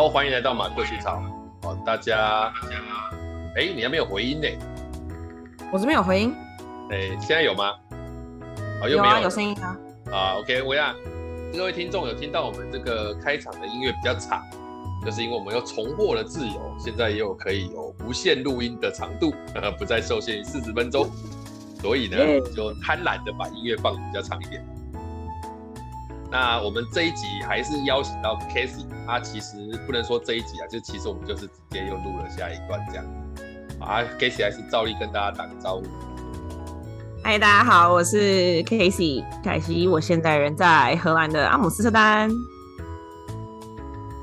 好，欢迎来到马克西草。好，大家，哎、欸，你还没有回音呢？我这边有回音。哎、欸，现在有吗？好，有啊，有声音啊。啊，OK，我呀，各位听众有听到我们这个开场的音乐比较长，就是因为我们又重获了自由，现在也有可以有无限录音的长度，不再受限于四十分钟，所以呢，就贪婪的把音乐放得比较长一点。那我们这一集还是邀请到 Casey，他其实不能说这一集啊，就其实我们就是直接又录了下一段这样子。啊，Casey 还是照例跟大家打个招呼。嗨，大家好，我是 Casey 凯西，我现在人在荷兰的阿姆斯特丹。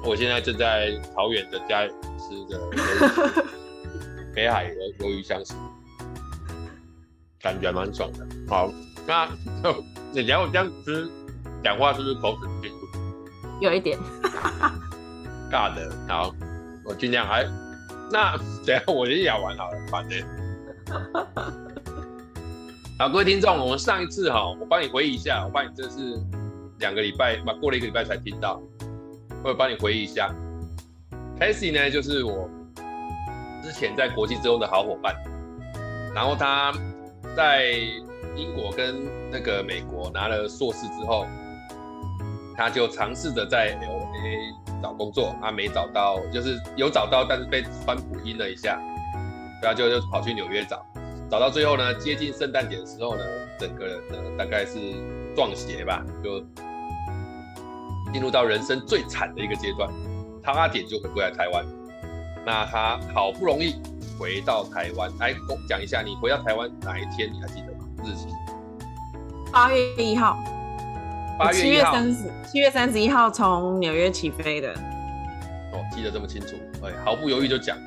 我现在正在桃园的家吃着 北海的鱿鱼香食，感觉蛮爽的。好，那 你聊我这样吃。讲话是不是口齿不清楚？有一点，尬的。好，我尽量还。那等下我先咬完好了，反正。好，各位听众，我们上一次哈，我帮你回忆一下，我帮你这是两个礼拜，嘛过了一个礼拜才听到，我帮你回忆一下。Casey 呢，就是我之前在国际之中的好伙伴，然后他在英国跟那个美国拿了硕士之后。他就尝试着在 LA 找工作，他没找到，就是有找到，但是被川普阴了一下，然后就就跑去纽约找，找到最后呢，接近圣诞节的时候呢，整个人呢大概是撞邪吧，就进入到人生最惨的一个阶段，差点就回不来台湾。那他好不容易回到台湾，来讲一下你回到台湾哪一天，你还记得吗？日期？八月一号。七月三十，七月三十一号从纽约起飞的。哦，记得这么清楚，哎，毫不犹豫就讲。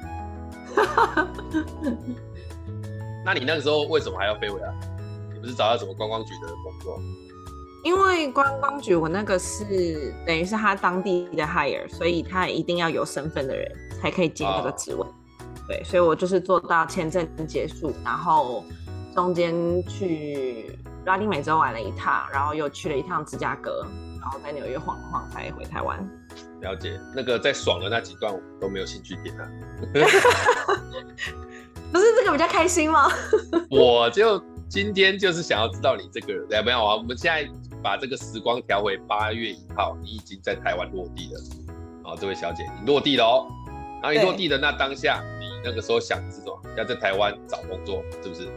那你那个时候为什么还要飞回来？你不是找到什么观光局的工作？因为观光局我那个是等于是他当地的 hire，所以他一定要有身份的人才可以接那个职位。哦。对，所以我就是做到签证结束，然后中间去。拉丁美洲玩了一趟，然后又去了一趟芝加哥，然后在纽约晃了晃才回台湾。了解，那个在爽的那几段我都没有兴趣点啊。不是这个比较开心吗？我就今天就是想要知道你这个人，有没有啊？我们现在把这个时光调回八月一号，你已经在台湾落地了。好，这位小姐，你落地了哦。然后你落地的那当下，你那个时候想的是什么？要在台湾找工作，是不是？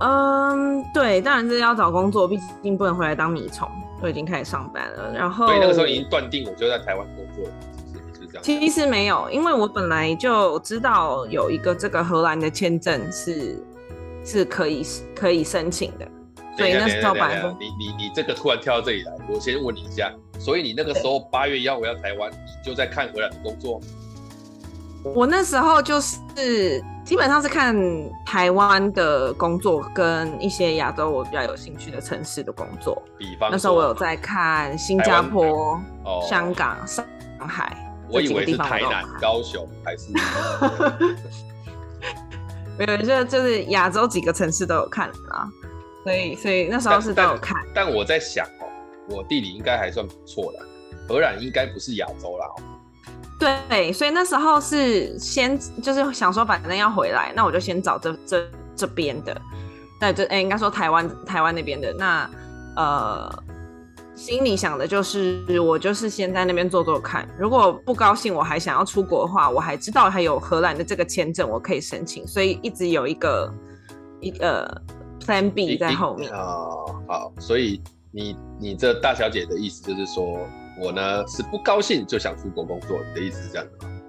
嗯，对，当然是要找工作，毕竟不能回来当米虫，我已经开始上班了。然后，所以那个时候已经断定我就在台湾工作了，是不是？是这样？其实没有，因为我本来就知道有一个这个荷兰的签证是是可以可以申请的，所以那时候本来你你你这个突然跳到这里来，我先问你一下，所以你那个时候八月一号回到台湾，你就在看荷兰的工作？我那时候就是基本上是看台湾的工作跟一些亚洲我比较有兴趣的城市的工作。比方那时候我有在看新加坡、香港、上海。我以为是台南、高雄还是？没有，就就是亚洲几个城市都有看啊。所以所以那时候是都有看。但，但我在想哦，我地理应该还算不错的，荷兰应该不是亚洲啦。对，所以那时候是先就是想说，反正要回来，那我就先找这这这边的，那这哎，应该说台湾台湾那边的。那呃，心里想的就是，我就是先在那边做做看。如果不高兴，我还想要出国的话，我还知道还有荷兰的这个签证，我可以申请。所以一直有一个一个 Plan B 在后面。哦，好，所以你你这大小姐的意思就是说。我呢是不高兴就想出国工作，你的意思是这样的吗？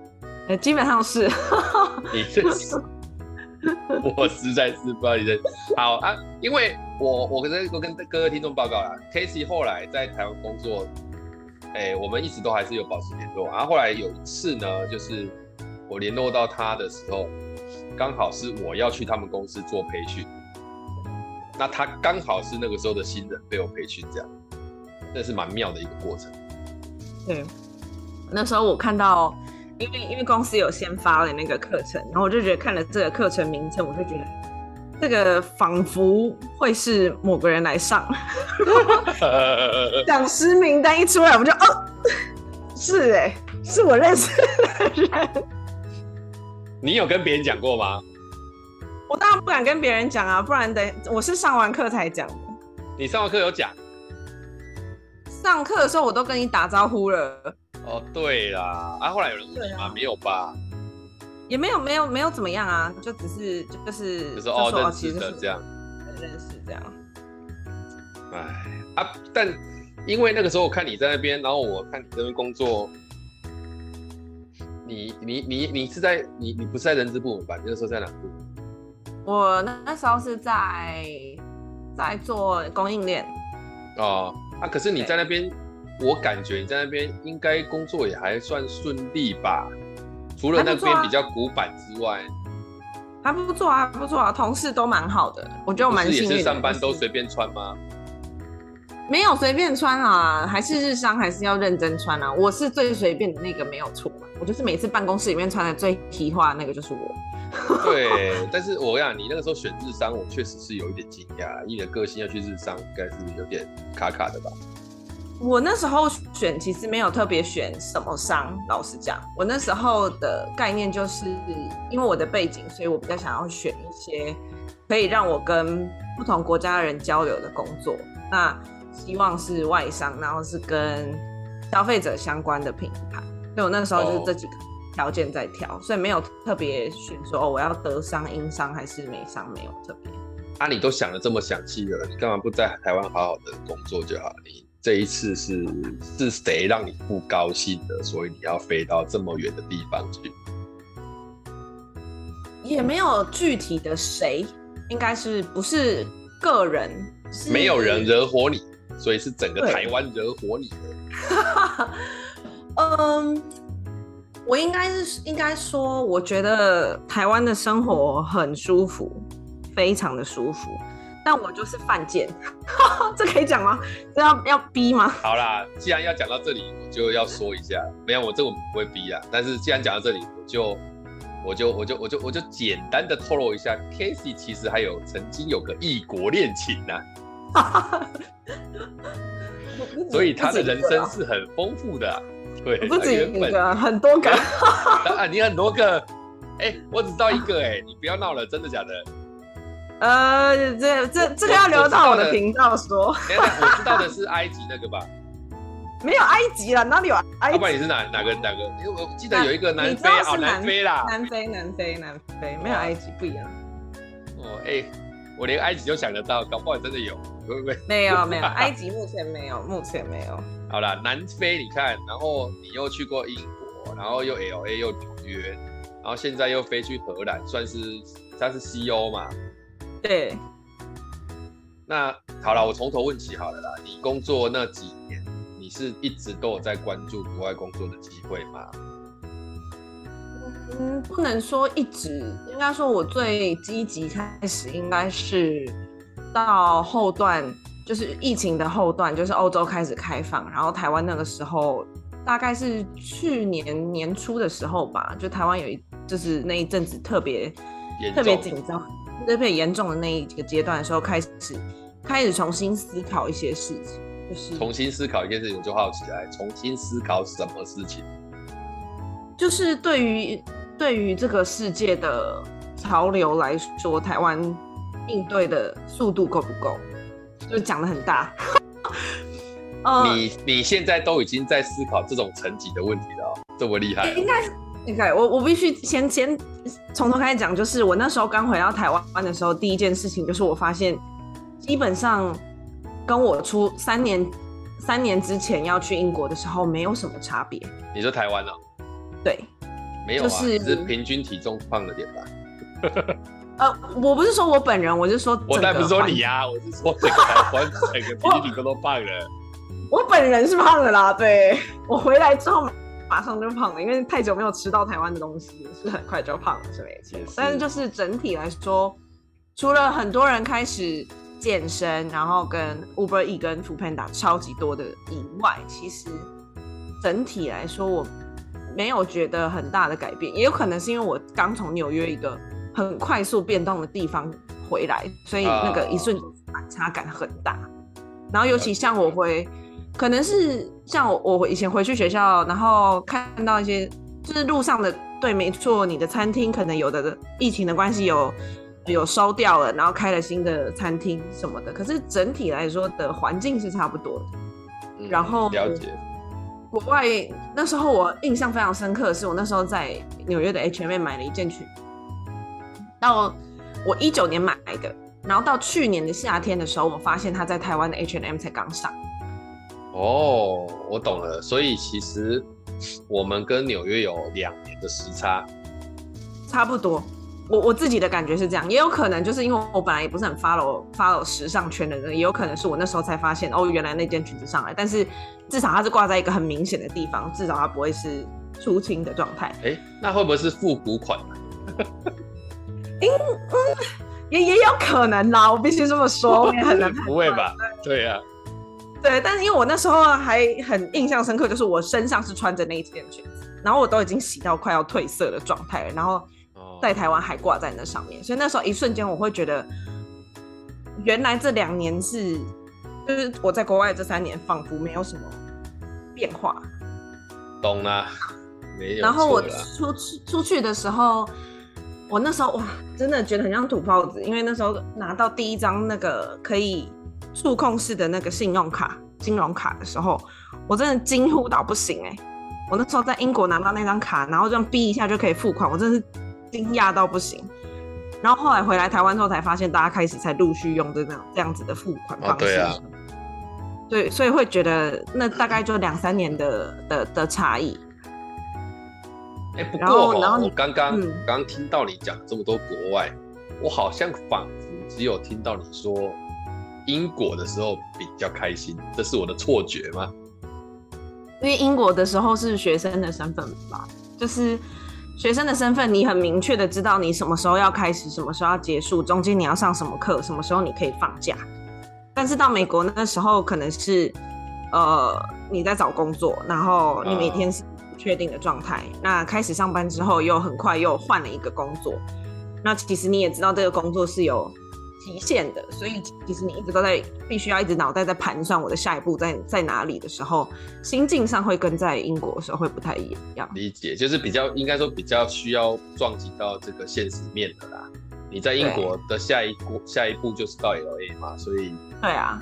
欸、基本上是。你这是，我实在是不知道你在。好啊，因为我我跟我跟各位听众报告啦，Casey 后来在台湾工作，哎、欸，我们一直都还是有保持联络。然后后来有一次呢，就是我联络到他的时候，刚好是我要去他们公司做培训，那他刚好是那个时候的新人被我培训，这样，那是蛮妙的一个过程。对，那时候我看到，因为因为公司有先发了那个课程，然后我就觉得看了这个课程名称，我就觉得这个仿佛会是某个人来上，讲师名单一出来，我就哦，是哎，是我认识的人。你有跟别人讲过吗？我当然不敢跟别人讲啊，不然等我是上完课才讲的。你上完课有讲？上课的时候我都跟你打招呼了。哦，对啦，啊，后来有人问你吗？没有吧？也没有，没有，没有怎么样啊，就只是就是就是哦，认识的这样，认识这样。哎啊，但因为那个时候我看你在那边，然后我看你这边工作，你你你你是在你你不是在人资部门吧？你那时候在哪部？我那时候是在在做供应链。哦，啊，可是你在那边。我感觉你在那边应该工作也还算顺利吧，除了那边比较古板之外，还不错啊，不错啊，同事都蛮好的，我觉得我蛮幸运的。也是上班都随便穿吗？没有随便穿啊，还是日商还是要认真穿啊。我是最随便的那个，没有错嘛。我就是每次办公室里面穿的最提花的那个就是我。对，但是我跟你讲，你那个时候选日商，我确实是有一点惊讶，以你的个性要去日商，应该是有点卡卡的吧。我那时候选其实没有特别选什么商，老实讲，我那时候的概念就是因为我的背景，所以我比较想要选一些可以让我跟不同国家的人交流的工作。那希望是外商，然后是跟消费者相关的品牌。所以我那时候就是这几个条件在挑，所以没有特别选说哦，我要德商、英商还是美商，没有特别。啊，你都想的这么详细了，你干嘛不在台湾好好的工作就好？你。这一次是是谁让你不高兴的？所以你要飞到这么远的地方去？也没有具体的谁，应该是不是个人？没有人惹火你，所以是整个台湾惹火你的。嗯，我应该是应该说，我觉得台湾的生活很舒服，非常的舒服。但我就是犯贱，这可以讲吗？这要要逼吗？好啦，既然要讲到这里，我就要说一下。没有，我这个不会逼啊。但是既然讲到这里，我就我就我就我就我就简单的透露一下，Casey 其实还有曾经有个异国恋情呢、啊。所以他的人生是很丰富的、啊。对，不止一个，很多个。啊，你很多个。哎、欸，我只知道一个、欸。哎，你不要闹了，真的假的？呃，这这这个要留到我的频道说。我知道的是埃及那个吧？没有埃及了，哪里有埃及？要不然你是哪哪个哪个？因为我记得有一个南非，哦，南非啦，南非南非南非，没有埃及不一样。哦，哎，我连埃及都想得到，搞不好真的有，会不会？没有没有，埃及目前没有，目前没有。好了，南非你看，然后你又去过英国，然后又 LA 又纽约，然后现在又飞去荷兰，算是算是西欧嘛。对，那好了，我从头问起好了啦。你工作那几年，你是一直都有在关注国外工作的机会吗？嗯，不能说一直，应该说我最积极开始应该是到后段，就是疫情的后段，就是欧洲开始开放，然后台湾那个时候大概是去年年初的时候吧，就台湾有一就是那一阵子特别特别紧张。特别严重的那一个阶段的时候，开始开始重新思考一些事情，就是重新思考一件事情，我就好奇来，重新思考什么事情？就是对于对于这个世界的潮流来说，台湾应对的速度够不够？就讲的很大。你你现在都已经在思考这种层级的问题了，这么厉害？应该。应该我我必须先先从头开始讲，就是我那时候刚回到台湾的时候，第一件事情就是我发现，基本上跟我出三年三年之前要去英国的时候没有什么差别。你说台湾呢？对，没有啊，就是只是平均体重胖了点吧。呃，我不是说我本人，我是说我当然不是说你呀，我是说整个台湾 整个平均体重都胖了。我本人是胖的啦，对，我回来之后。马上就胖了，因为太久没有吃到台湾的东西，是很快就胖了，是没错。但是就是整体来说，除了很多人开始健身，然后跟 Uber E 跟 Foodpanda 超级多的以外，其实整体来说我没有觉得很大的改变。也有可能是因为我刚从纽约一个很快速变动的地方回来，所以那个一瞬间反差感很大。然后尤其像我回。可能是像我我以前回去学校，然后看到一些就是路上的，对，没错，你的餐厅可能有的疫情的关系有有收掉了，然后开了新的餐厅什么的。可是整体来说的环境是差不多的。嗯、然后了解。国外那时候我印象非常深刻的是，我那时候在纽约的 H&M 买了一件裙，到我一九年买的，然后到去年的夏天的时候，我发现它在台湾的 H&M 才刚上。哦，我懂了，所以其实我们跟纽约有两年的时差，差不多。我我自己的感觉是这样，也有可能就是因为我本来也不是很 follow follow 时尚圈的人，也有可能是我那时候才发现哦，原来那件裙子上来，但是至少它是挂在一个很明显的地方，至少它不会是出清的状态。哎、欸，那会不会是复古款？嗯嗯，也也有可能啦，我必须这么说，也很难。不会吧？对呀、啊，对，但是因为我那时候还很印象深刻，就是我身上是穿着那一件裙子，然后我都已经洗到快要褪色的状态了，然后。在台湾还挂在那上面，所以那时候一瞬间我会觉得，原来这两年是，就是我在国外这三年仿佛没有什么变化。懂了，没有。然后我出出去的时候，我那时候哇，真的觉得很像土包子，因为那时候拿到第一张那个可以触控式的那个信用卡、金融卡的时候，我真的惊呼到不行哎、欸！我那时候在英国拿到那张卡，然后这样逼一下就可以付款，我真的是。惊讶到不行，然后后来回来台湾之后才发现，大家开始才陆续用这种这样子的付款方式。对啊，对，所以会觉得那大概就两三年的的的差异。哎，不过哦，然后我刚刚刚听到你讲这么多国外，我好像仿佛只有听到你说英国的时候比较开心，这是我的错觉吗？因为英国的时候是学生的身份吧，就是。学生的身份，你很明确的知道你什么时候要开始，什么时候要结束，中间你要上什么课，什么时候你可以放假。但是到美国那时候，可能是呃你在找工作，然后你每天是不确定的状态。Uh. 那开始上班之后，又很快又换了一个工作。那其实你也知道这个工作是有。极限的，所以其实你一直都在必须要一直脑袋在盘算我的下一步在在哪里的时候，心境上会跟在英国的时候会不太一样。理解，就是比较应该说比较需要撞击到这个现实面的啦。你在英国的下一步下一步就是到 LA 嘛，所以对啊，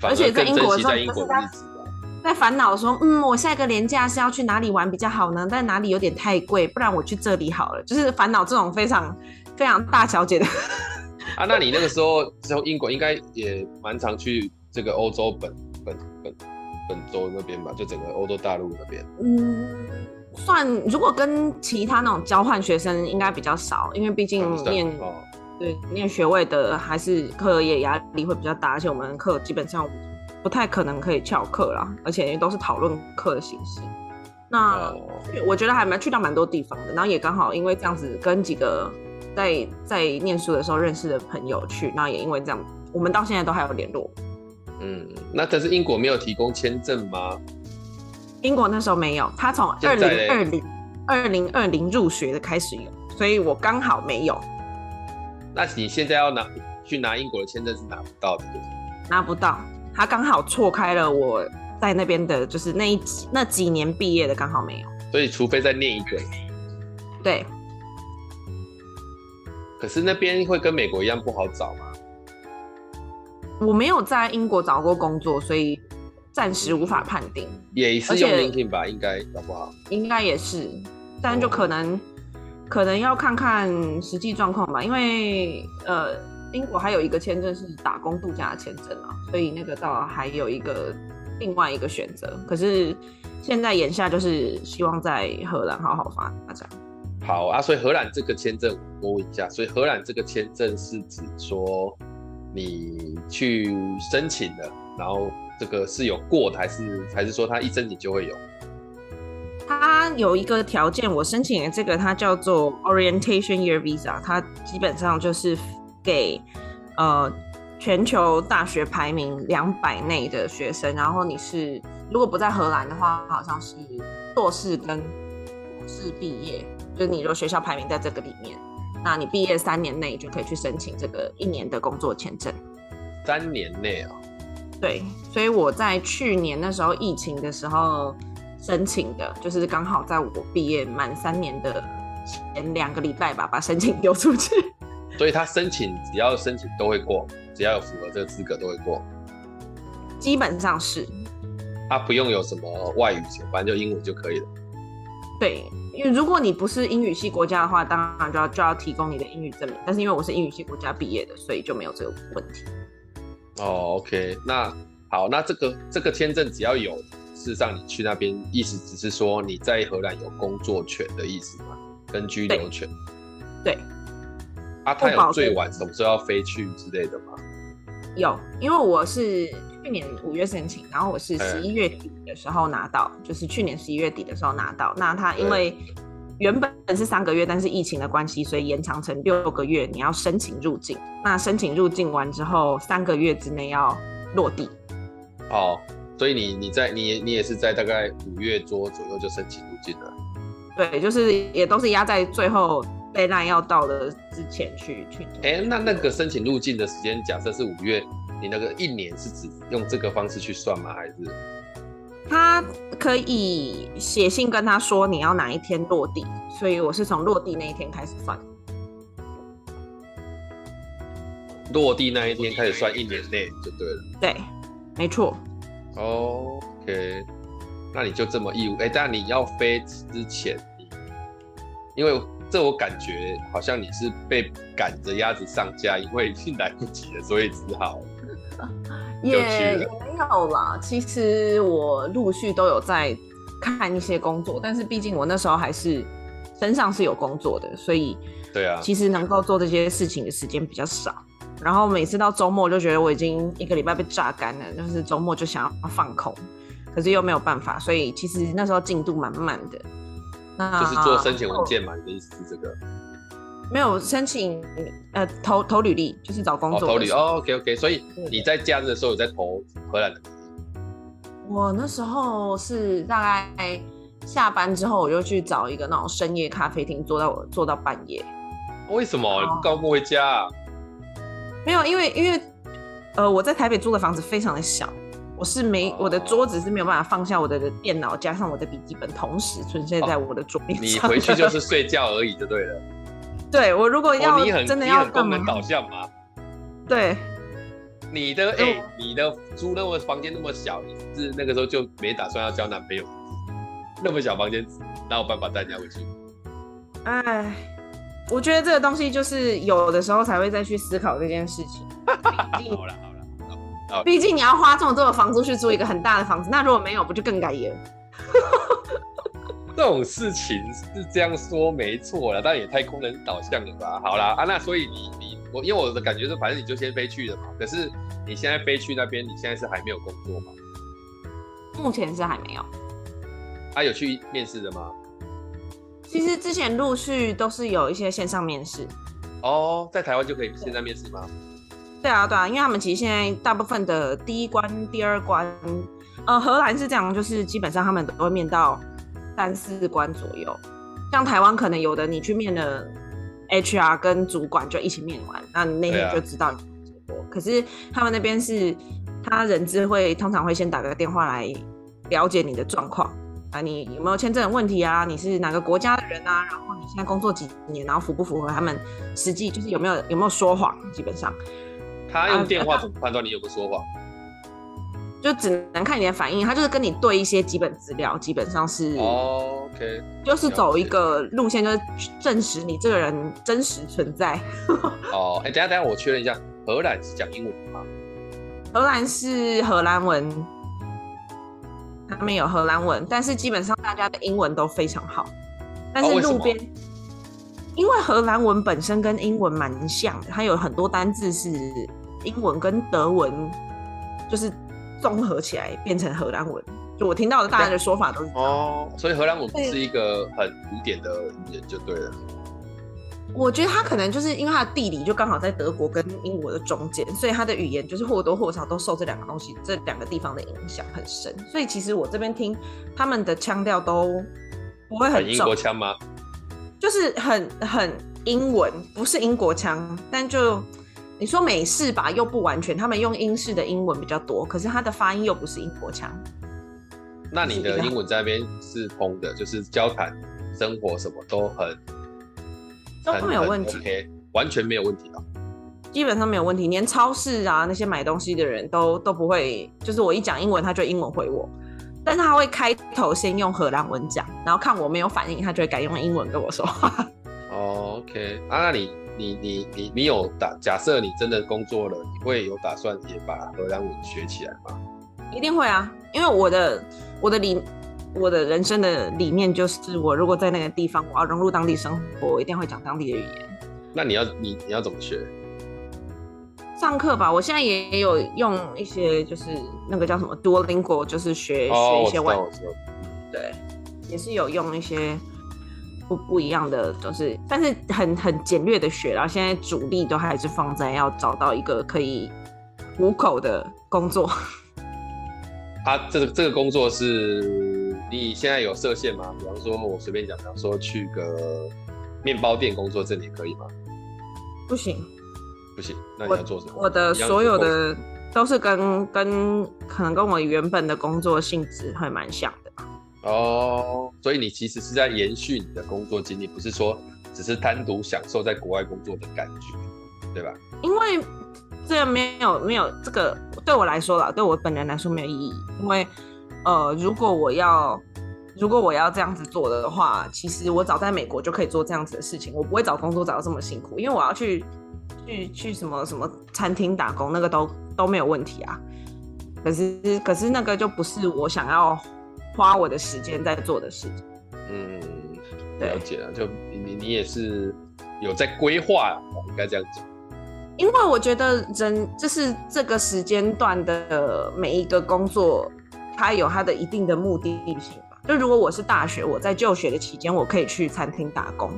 而且在英国在英国的日子在烦恼说，嗯，我下一个年假是要去哪里玩比较好呢？但哪里有点太贵，不然我去这里好了。就是烦恼这种非常非常大小姐的。啊，那你那个时候之后英国应该也蛮常去这个欧洲本本本本州那边吧？就整个欧洲大陆那边。嗯，算，如果跟其他那种交换学生应该比较少，因为毕竟念、哦、对念学位的还是课业压力会比较大，而且我们课基本上不太可能可以翘课啦，而且都是讨论课的形式。那、哦、我觉得还蛮去到蛮多地方的，然后也刚好因为这样子跟几个。在在念书的时候认识的朋友去，那也因为这样，我们到现在都还有联络。嗯，那但是英国没有提供签证吗？英国那时候没有，他从二零二零二零二零入学的开始有，所以我刚好没有。那你现在要拿去拿英国的签证是拿不到的，拿不到，他刚好错开了我在那边的，就是那一那几年毕业的刚好没有，所以除非再念一个。对。可是那边会跟美国一样不好找吗？我没有在英国找过工作，所以暂时无法判定。也是用 LinkedIn 吧，应该搞不好。应该也是，但就可能、哦、可能要看看实际状况吧。因为呃，英国还有一个签证是打工度假的签证啊，所以那个倒还有一个另外一个选择。可是现在眼下就是希望在荷兰好好发展。好啊，所以荷兰这个签证我问一下，所以荷兰这个签证是指说你去申请的，然后这个是有过的，还是还是说他一申请就会有？它有一个条件，我申请的这个它叫做 Orientation Year Visa，它基本上就是给呃全球大学排名两百内的学生，然后你是如果不在荷兰的话，好像是硕士跟博士毕业。就是你如果学校排名在这个里面，那你毕业三年内就可以去申请这个一年的工作签证。三年内啊？对，所以我在去年那时候疫情的时候申请的，就是刚好在我毕业满三年的前两个礼拜吧，把申请丢出去。所以他申请只要申请都会过，只要有符合这个资格都会过。基本上是。他不用有什么外语，反正就英文就可以了。对，因为如果你不是英语系国家的话，当然就要就要提供你的英语证明。但是因为我是英语系国家毕业的，所以就没有这个问题。哦，OK，那好，那这个这个签证只要有，事实上你去那边，意思只是说你在荷兰有工作权的意思嘛？跟居留权？对。对啊，他有最晚什么时候要飞去之类的吗？有，因为我是去年五月申请，然后我是十一月底的时候拿到，欸、就是去年十一月底的时候拿到。那他因为原本是三个月，但是疫情的关系，所以延长成六个月。你要申请入境，那申请入境完之后，三个月之内要落地。哦，所以你你在你你也是在大概五月多左右就申请入境了。对，就是也都是压在最后 deadline 要到的之前去去。哎、欸，那那个申请入境的时间，假设是五月，你那个一年是指用这个方式去算吗？还是？他可以写信跟他说你要哪一天落地，所以我是从落地那一天开始算。落地那一天开始算一年内就对了。对，没错。OK，那你就这么义务？哎、欸，但你要飞之前，因为这我感觉好像你是被赶着鸭子上架，因为已经来不及了，所以只好。也也没有啦，其实我陆续都有在看一些工作，但是毕竟我那时候还是身上是有工作的，所以对啊，其实能够做这些事情的时间比较少。然后每次到周末就觉得我已经一个礼拜被榨干了，就是周末就想要放空，可是又没有办法，所以其实那时候进度蛮慢的。那就是做申请文件嘛，你的意思是这个？没有申请，呃，投投履历就是找工作。哦、投履哦，OK OK，所以你在假日的时候有在投荷兰的？我那时候是大概下班之后，我就去找一个那种深夜咖啡厅，坐到坐到半夜。为什么你不高不回家啊？没有，因为因为呃，我在台北租的房子非常的小，我是没、哦、我的桌子是没有办法放下我的电脑加上我的笔记本同时存现在我的桌面上、哦。你回去就是睡觉而已就对了。对，我如果要真的要功能导向嘛？对，你的哎、欸，你的租那么房间那么小，你是那个时候就没打算要交男朋友？那么小房间，哪有办法带人家回去？哎，我觉得这个东西就是有的时候才会再去思考这件事情。好了好了，毕竟你要花这么多的房租去租一个很大的房子，那如果没有，不就更改严？这种事情是这样说没错了，但也太功能导向了吧？好啦，啊，那所以你你我，因为我的感觉是，反正你就先飞去了嘛。可是你现在飞去那边，你现在是还没有工作吗？目前是还没有。啊，有去面试的吗？其实之前陆续都是有一些线上面试。哦，在台湾就可以线上面试吗？对啊，对啊，因为他们其实现在大部分的第一关、第二关，呃，荷兰是这样，就是基本上他们都会面到。三四关左右，像台湾可能有的你去面了 HR 跟主管就一起面完，那你那天就知道结果。啊、可是他们那边是，他人资会通常会先打个电话来了解你的状况啊，你有没有签证的问题啊？你是哪个国家的人啊？然后你现在工作几年，然后符不符合他们实际就是有没有有没有说谎？基本上，他用电话怎么判断你有没有说谎？就只能看你的反应，他就是跟你对一些基本资料，基本上是，OK，就是走一个路线，就是证实你这个人真实存在。哦，哎，等下等下，我确认一下，荷兰是讲英文吗？荷兰是荷兰文，他们有荷兰文，但是基本上大家的英文都非常好。但是路边，因为荷兰文本身跟英文蛮像的，它有很多单字是英文跟德文，就是。综合起来变成荷兰文，就我听到的大家的说法都是哦，所以荷兰文不是一个很古典的语言就对了。我觉得它可能就是因为它的地理就刚好在德国跟英国的中间，所以它的语言就是或多或少都受这两个东西、这两个地方的影响很深。所以其实我这边听他们的腔调都不会很重。英国腔吗？就是很很英文，不是英国腔，但就你说美式吧，又不完全，他们用英式的英文比较多，可是他的发音又不是英国腔。那你的英文在那边是通的，就是交谈、生活什么都很都没有问题，OK，完全没有问题的。基本上没有问题，连超市啊那些买东西的人都都不会，就是我一讲英文，他就英文回我，但是他会开头先用荷兰文讲，然后看我没有反应，他就会改用英文跟我说话。哦，OK，啊，那你你你你你有打？假设你真的工作了，你会有打算也把荷兰文学起来吗？一定会啊，因为我的我的理我的人生的理念就是，我如果在那个地方，我要融入当地生活，我一定会讲当地的语言。那你要你你要怎么学？上课吧，我现在也有用一些，就是那个叫什么 Duolingo，就是学、哦、学一些外语。对，也是有用一些不不一样的，就是但是很很简略的学，然后现在主力都还是放在要找到一个可以糊口的工作。他、啊、这个这个工作是你现在有设限吗？比方说，我随便讲，比方说去个面包店工作，这里可以吗？不行。不行，那你要做什么？我，我的所有的都是跟跟可能跟我原本的工作性质会蛮像的吧。哦，所以你其实是在延续你的工作经历，不是说只是单独享受在国外工作的感觉，对吧？因为这个没有没有这个对我来说啦，对我本人来说没有意义。因为呃，如果我要如果我要这样子做的话，其实我早在美国就可以做这样子的事情，我不会找工作找到这么辛苦，因为我要去。去去什么什么餐厅打工，那个都都没有问题啊。可是可是那个就不是我想要花我的时间在做的事情。嗯，了解了，就你你也是有在规划，应该这样讲。因为我觉得人就是这个时间段的每一个工作，它有它的一定的目的性吧。就如果我是大学，我在就学的期间，我可以去餐厅打工。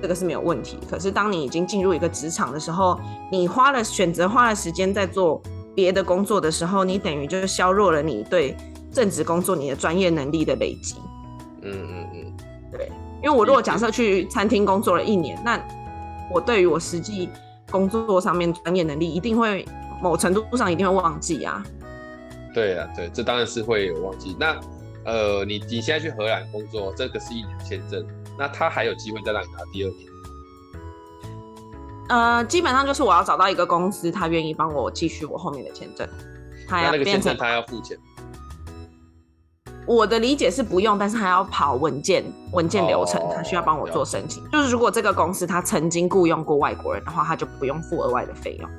这个是没有问题，可是当你已经进入一个职场的时候，你花了选择花了时间在做别的工作的时候，你等于就是削弱了你对正职工作你的专业能力的累积。嗯嗯嗯，对，因为我如果假设去餐厅工作了一年，那我对于我实际工作上面专业能力一定会某程度上一定会忘记啊。对啊，对，这当然是会有忘记。那呃，你你现在去荷兰工作，这个是一年签证。那他还有机会再让你拿第二年？呃，基本上就是我要找到一个公司，他愿意帮我继续我后面的签证。他要那个签证他要付钱？我的理解是不用，但是还要跑文件文件流程，他需要帮我做申请。就是如果这个公司他曾经雇佣过外国人的话，他就不用付额外的费用。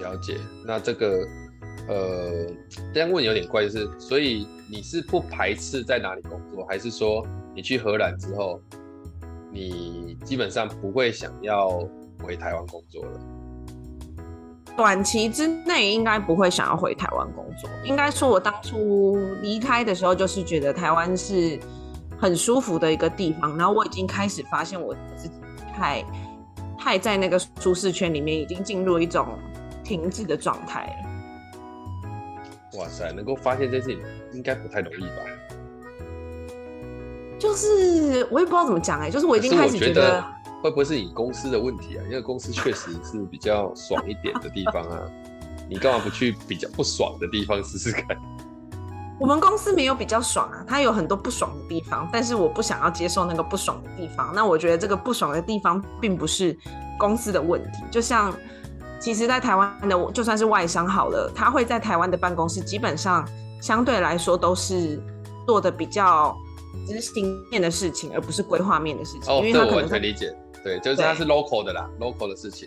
了解。那这个呃，这样问有点怪，就是所以你是不排斥在哪里工作，还是说？你去荷兰之后，你基本上不会想要回台湾工作了。短期之内应该不会想要回台湾工作。应该说，我当初离开的时候，就是觉得台湾是很舒服的一个地方。然后我已经开始发现我自己太太在那个舒适圈里面，已经进入一种停滞的状态了。哇塞，能够发现这件事情应该不太容易吧？就是我也不知道怎么讲哎、欸，就是我已经开始觉得，觉得会不会是你公司的问题啊？因为公司确实是比较爽一点的地方啊，你干嘛不去比较不爽的地方试试看？我们公司没有比较爽啊，它有很多不爽的地方，但是我不想要接受那个不爽的地方。那我觉得这个不爽的地方并不是公司的问题，就像其实，在台湾的就算是外商好了，他会在台湾的办公室基本上相对来说都是做的比较。执行面的事情，而不是规划面的事情。哦，因为这我完全理解。对，就是他是 local 的啦，local 的事情。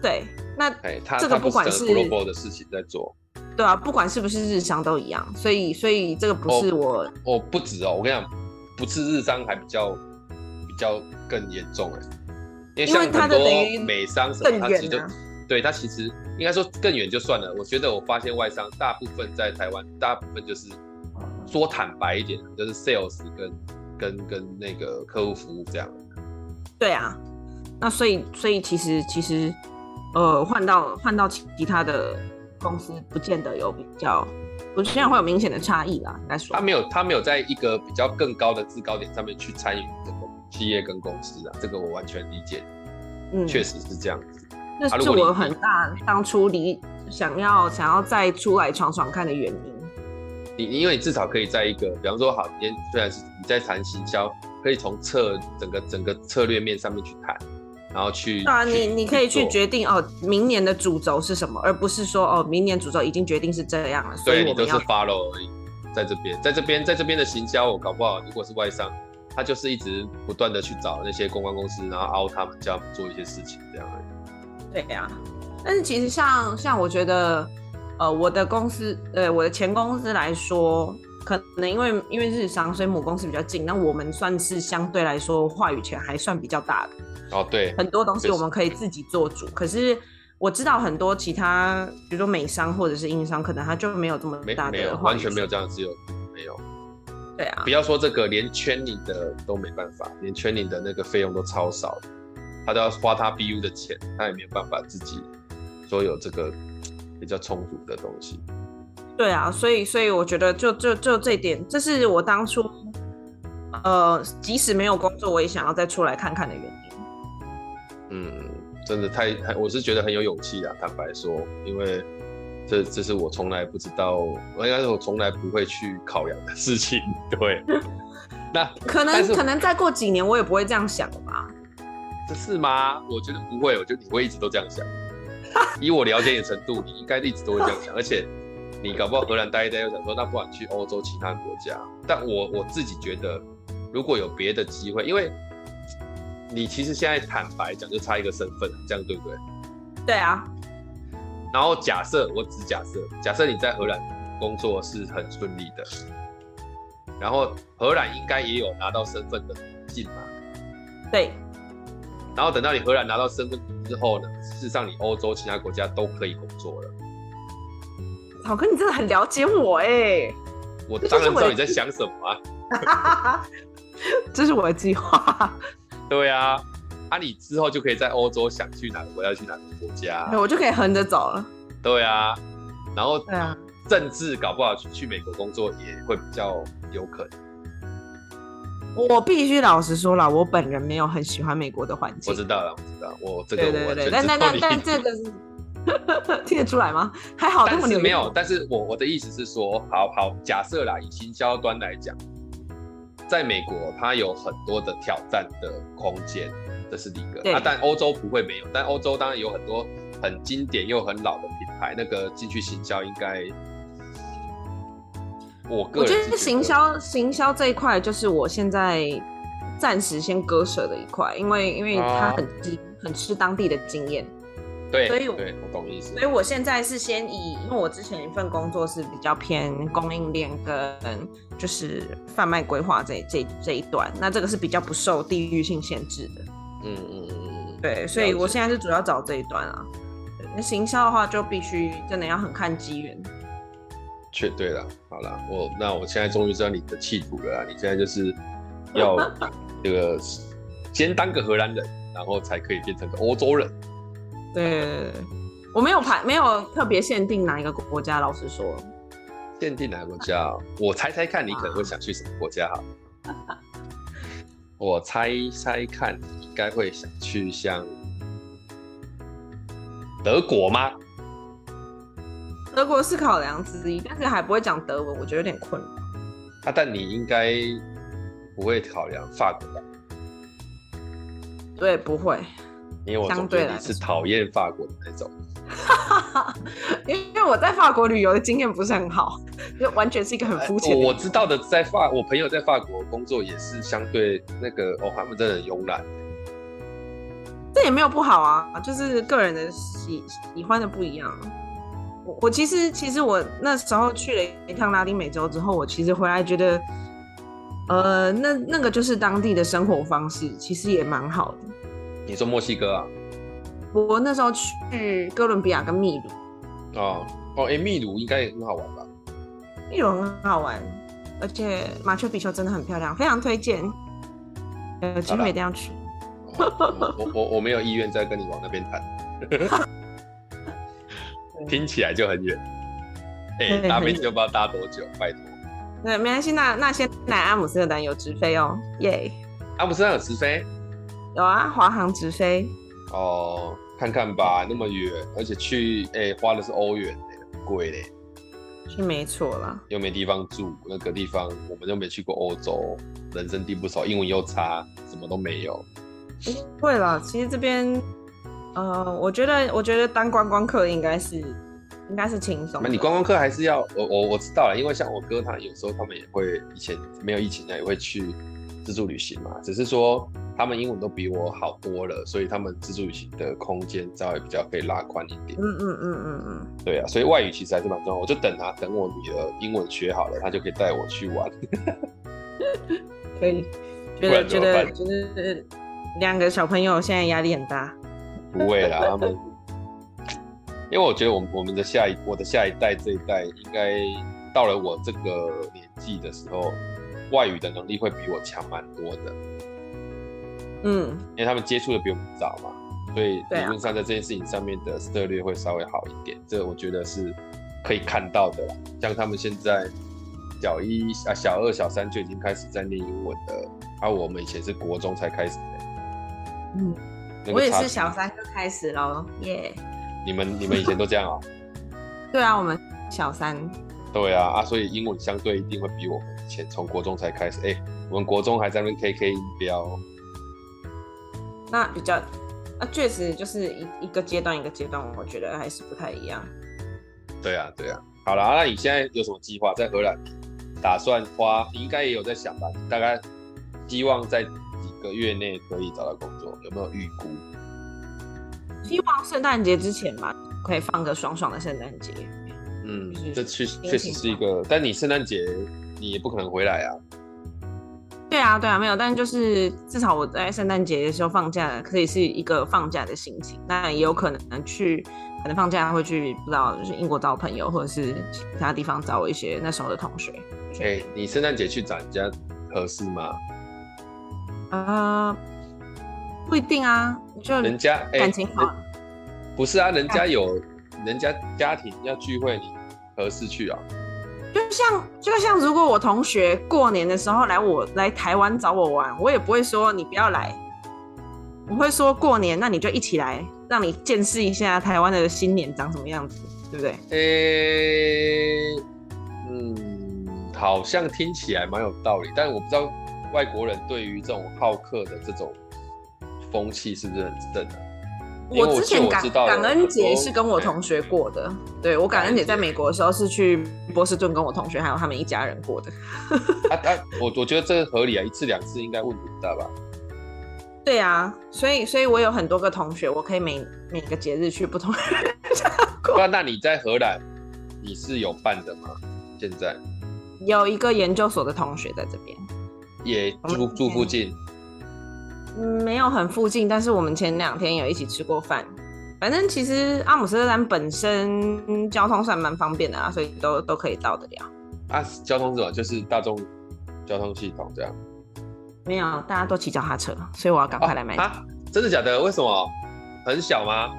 对，那哎，他这个不管是 global 的事情在做。对啊，不管是不是日商都一样。所以，所以这个不是我。哦，哦不止哦，我跟你讲，不是日商还比较比较更严重哎。因为像很多美商什么，它其实就对他其实应该说更远就算了。我觉得我发现外商大部分在台湾，大部分就是。说坦白一点，就是 sales 跟跟跟那个客户服务这样。对啊，那所以所以其实其实呃换到换到其他的公司，不见得有比较，我现在会有明显的差异啦。应该说，他没有他没有在一个比较更高的制高点上面去参与这个企业跟公司啊，这个我完全理解。嗯，确实是这样子。这是我很大当初离想要想要再出来闯闯看的原因。你因为你至少可以在一个，比方说好，今天虽然是你在谈行销，可以从策整个整个策略面上面去谈，然后去啊，你你可以去决定哦，明年的主轴是什么，而不是说哦，明年主轴已经决定是这样了，所以你都是 follow 而已。在这边，在这边，在这边的行销，我搞不好，如果是外商，他就是一直不断的去找那些公关公司，然后凹他们，叫他们做一些事情，这样。对呀、啊，但是其实像像我觉得，呃，我的公司，呃，我的前公司来说，可能因为因为日商，所以母公司比较近，那我们算是相对来说话语权还算比较大的。哦，对，很多东西我们可以自己做主，可是。我知道很多其他，比如说美商或者是英商，可能他就没有这么大的，没有完全没有这样子，有没有？对啊，不要说这个，连 training 的都没办法，连 training 的那个费用都超少，他都要花他 BU 的钱，他也没有办法自己说有这个比较充足的东西。对啊，所以所以我觉得就就就这点，这是我当初呃即使没有工作，我也想要再出来看看的原因。嗯。真的太太，我是觉得很有勇气啊！坦白说，因为这这是我从来不知道，我应该是我从来不会去考量的事情。对，那可能可能再过几年，我也不会这样想了吧？这是吗？我觉得不会，我觉得你会一直都这样想。以我了解你的程度，你应该一直都会这样想。而且你搞不好荷兰待一待，又想说那不然去欧洲其他国家。但我我自己觉得，如果有别的机会，因为。你其实现在坦白讲，就差一个身份，这样对不对？对啊。然后假设我只假设，假设你在荷兰工作是很顺利的，然后荷兰应该也有拿到身份的途径嘛？对。然后等到你荷兰拿到身份之后呢，事实上你欧洲其他国家都可以工作了。老哥，你真的很了解我哎、欸！我当然知道你在想什么啊。这是我的计划。对啊，啊，你之后就可以在欧洲想去哪个国家去哪个国家，我就可以横着走了。对啊，然后对啊，政治搞不好去去美国工作也会比较有可能。我必须老实说了，我本人没有很喜欢美国的环境。我知道了，我知道，我这个我对对对，但但但但这个是 听得出来吗？还好，但是没有，但是我我的意思是说，好好假设啦，以行销端来讲。在美国，它有很多的挑战的空间，这是第一个。啊，但欧洲不会没有，但欧洲当然有很多很经典又很老的品牌，那个进去行销应该，我个人觉得，行销行销这一块就是我现在暂时先割舍的一块，因为因为它很很吃当地的经验。对，所以我我懂意思。所以我现在是先以，因为我之前一份工作是比较偏供应链跟就是贩卖规划这这这一段，那这个是比较不受地域性限制的。嗯嗯嗯，对，所以我现在是主要找这一段啊。那行销的话，就必须真的要很看机缘。确对了，好了，我那我现在终于知道你的企图了啊！你现在就是要这个先当个荷兰人，然后才可以变成个欧洲人。对，我没有排，没有特别限定哪一个国家。老实说，限定哪个国家？我猜猜看，你可能会想去什么国家？哈，我猜猜看，你应该会想去像德国吗？德国是考量之一，但是还不会讲德文，我觉得有点困难。啊，但你应该不会考量法国吧？对，不会。因为我总觉得你是讨厌法国的那种，因为我在法国旅游的经验不是很好，就完全是一个很肤浅。我知道的，在法，我朋友在法国工作也是相对那个哦，他们真的很慵懒。这也没有不好啊，就是个人的喜喜欢的不一样。我我其实其实我那时候去了一趟拉丁美洲之后，我其实回来觉得，呃，那那个就是当地的生活方式，其实也蛮好的。你说墨西哥啊？我那时候去哥伦比亚跟秘鲁。哦哦，哎，秘鲁应该也很好玩吧？秘鲁很好玩，而且马丘比丘真的很漂亮，非常推荐。有机会一定要去。哦、我我我没有意愿再跟你往那边谈。听起来就很远。哎、欸，搭飞机就不知道搭多久，拜托。对，没关系，那那先来阿姆斯特丹有直飞哦，耶、yeah！阿姆斯特丹有直飞？有啊，华航直飞。哦，看看吧，那么远，而且去哎、欸、花的是欧元，很贵嘞。是没错啦，又没地方住，那个地方我们又没去过欧洲，人生地不熟，英文又差，什么都没有。会啦，其实这边，呃，我觉得，我觉得当观光客应该是，应该是轻松。那你观光客还是要，我我我知道了，因为像我哥他有时候他们也会，以前没有疫情呢，也会去自助旅行嘛，只是说。他们英文都比我好多了，所以他们自助旅行的空间稍微比较可以拉宽一点。嗯嗯嗯嗯嗯，对啊，所以外语其实还是蛮重要。我就等他，等我女儿英文学好了，他就可以带我去玩。可以，觉得觉得就是两个小朋友现在压力很大。不会啦，他们，因为我觉得我们我们的下一我的下一代这一代应该到了我这个年纪的时候，外语的能力会比我强蛮多的。嗯，因为他们接触的比我们早嘛，所以理论上在这件事情上面的策略会稍微好一点，这我觉得是可以看到的啦。像他们现在小一啊、小二、小三就已经开始在念英文的，而、啊、我们以前是国中才开始的。嗯，我也是小三就开始喽，耶、yeah。你们你们以前都这样啊、喔？对啊，我们小三。对啊啊，所以英文相对一定会比我们以前从国中才开始。哎、欸，我们国中还在那 KK 音标。那比较，啊，确实就是一一个阶段一个阶段，我觉得还是不太一样。对啊，对啊。好了，那你现在有什么计划？在荷兰打算花？你应该也有在想吧？大概希望在几个月内可以找到工作，有没有预估？希望圣诞节之前吧，可以放个爽爽的圣诞节。嗯，这确确实是一个，但你圣诞节你也不可能回来啊。对啊，对啊，没有，但就是至少我在圣诞节的时候放假，可以是一个放假的心情。那也有可能去，可能放假会去，不知道就是英国找朋友，或者是其他地方找我一些那时候的同学。哎、欸，你圣诞节去找人家合适吗？啊、呃，不一定啊，就人家感情好、欸。不是啊，人家有人家家庭要聚会，你何时去啊？就像就像，如果我同学过年的时候来我来台湾找我玩，我也不会说你不要来，我会说过年那你就一起来，让你见识一下台湾的新年长什么样子，对不对？诶、欸，嗯，好像听起来蛮有道理，但我不知道外国人对于这种好客的这种风气是不是很正的。我之前感感恩节是跟我同学过的，对，我感恩节在美国的时候是去波士顿跟我同学还有他们一家人过的。啊啊，我我觉得这个合理啊，一次两次应该问题不大吧？对啊，所以所以我有很多个同学，我可以每每个节日去不同人家过。那那你在荷兰你是有办的吗？现在有一个研究所的同学在这边，也住住附近。嗯，没有很附近，但是我们前两天有一起吃过饭。反正其实阿姆斯特丹本身交通算蛮方便的啊，所以都都可以到得了。啊，交通怎么？就是大众交通系统这样？没有，大家都骑脚踏车，所以我要赶快来买。哦。啊，真的假的？为什么？很小吗？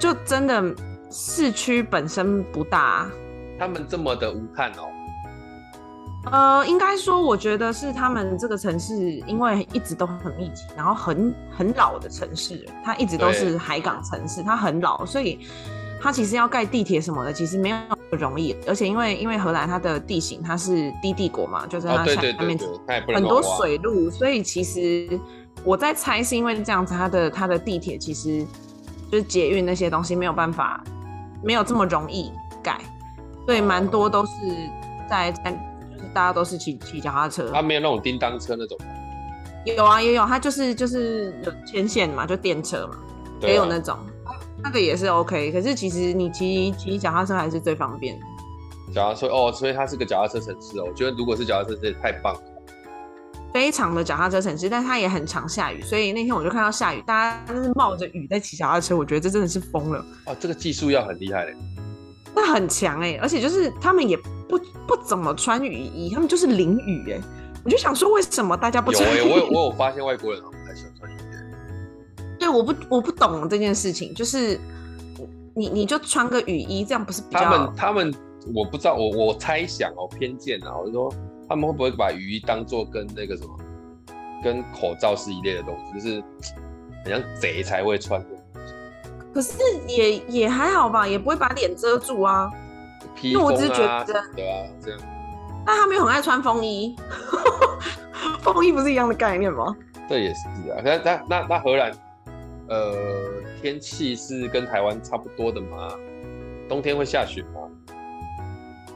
就真的市区本身不大。他们这么的无碳哦。呃，应该说，我觉得是他们这个城市，因为一直都很密集，然后很很老的城市，它一直都是海港城市，它很老，所以它其实要盖地铁什么的，其实没有容易。而且因为因为荷兰它的地形它是低地国嘛，就是它下面很多水路，所以其实我在猜是因为这样子，它的它的地铁其实就是捷运那些东西没有办法，没有这么容易盖，所以蛮多都是在在。大家都是骑骑脚踏车，他没有那种叮当车那种。有啊，也有，他就是就是有牵线嘛，就电车嘛，啊、也有那种，那个也是 OK。可是其实你骑骑脚踏车还是最方便的。脚踏车哦，所以它是个脚踏车城市哦。我觉得如果是脚踏车，这也太棒了。非常的脚踏车城市，但它也很常下雨，所以那天我就看到下雨，大家都是冒着雨在骑脚踏车，我觉得这真的是疯了。哦，这个技术要很厉害嘞。那很强哎，而且就是他们也不不怎么穿雨衣，他们就是淋雨哎。我就想说，为什么大家不穿雨衣？有哎，我有我有发现外国人不太喜欢穿雨衣。对，我不我不懂这件事情，就是你你就穿个雨衣，这样不是比较？他们他们我不知道，我我猜想哦，偏见啊，我就说他们会不会把雨衣当做跟那个什么，跟口罩是一类的东西，就是好像贼才会穿的。可是也也还好吧，也不会把脸遮住啊。披风啊，因为我只是觉得对啊，这样。但他们又很爱穿风衣，风衣不是一样的概念吗？这也是啊。那那那那荷兰，呃，天气是跟台湾差不多的吗？冬天会下雪吗？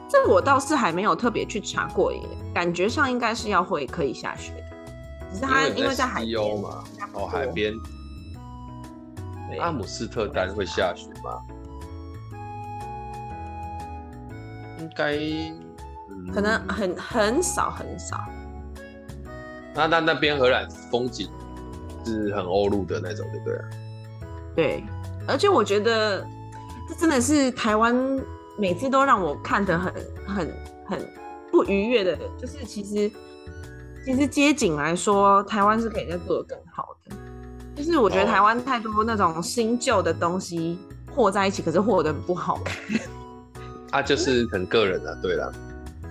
这我倒是还没有特别去查过耶，感觉上应该是要会可以下雪的。只是它因为在海边嘛，哦，海边。阿姆斯特丹会下雪吗？应该、嗯，可能很很少很少。那那那边荷兰风景是很欧陆的那种，对不对？对，而且我觉得这真的是台湾每次都让我看得很很很不愉悦的，就是其实其实街景来说，台湾是可以再做得更好的。就是我觉得台湾太多那种新旧的东西和在一起，可是和得不好看。啊，就是很个人啊，对啦，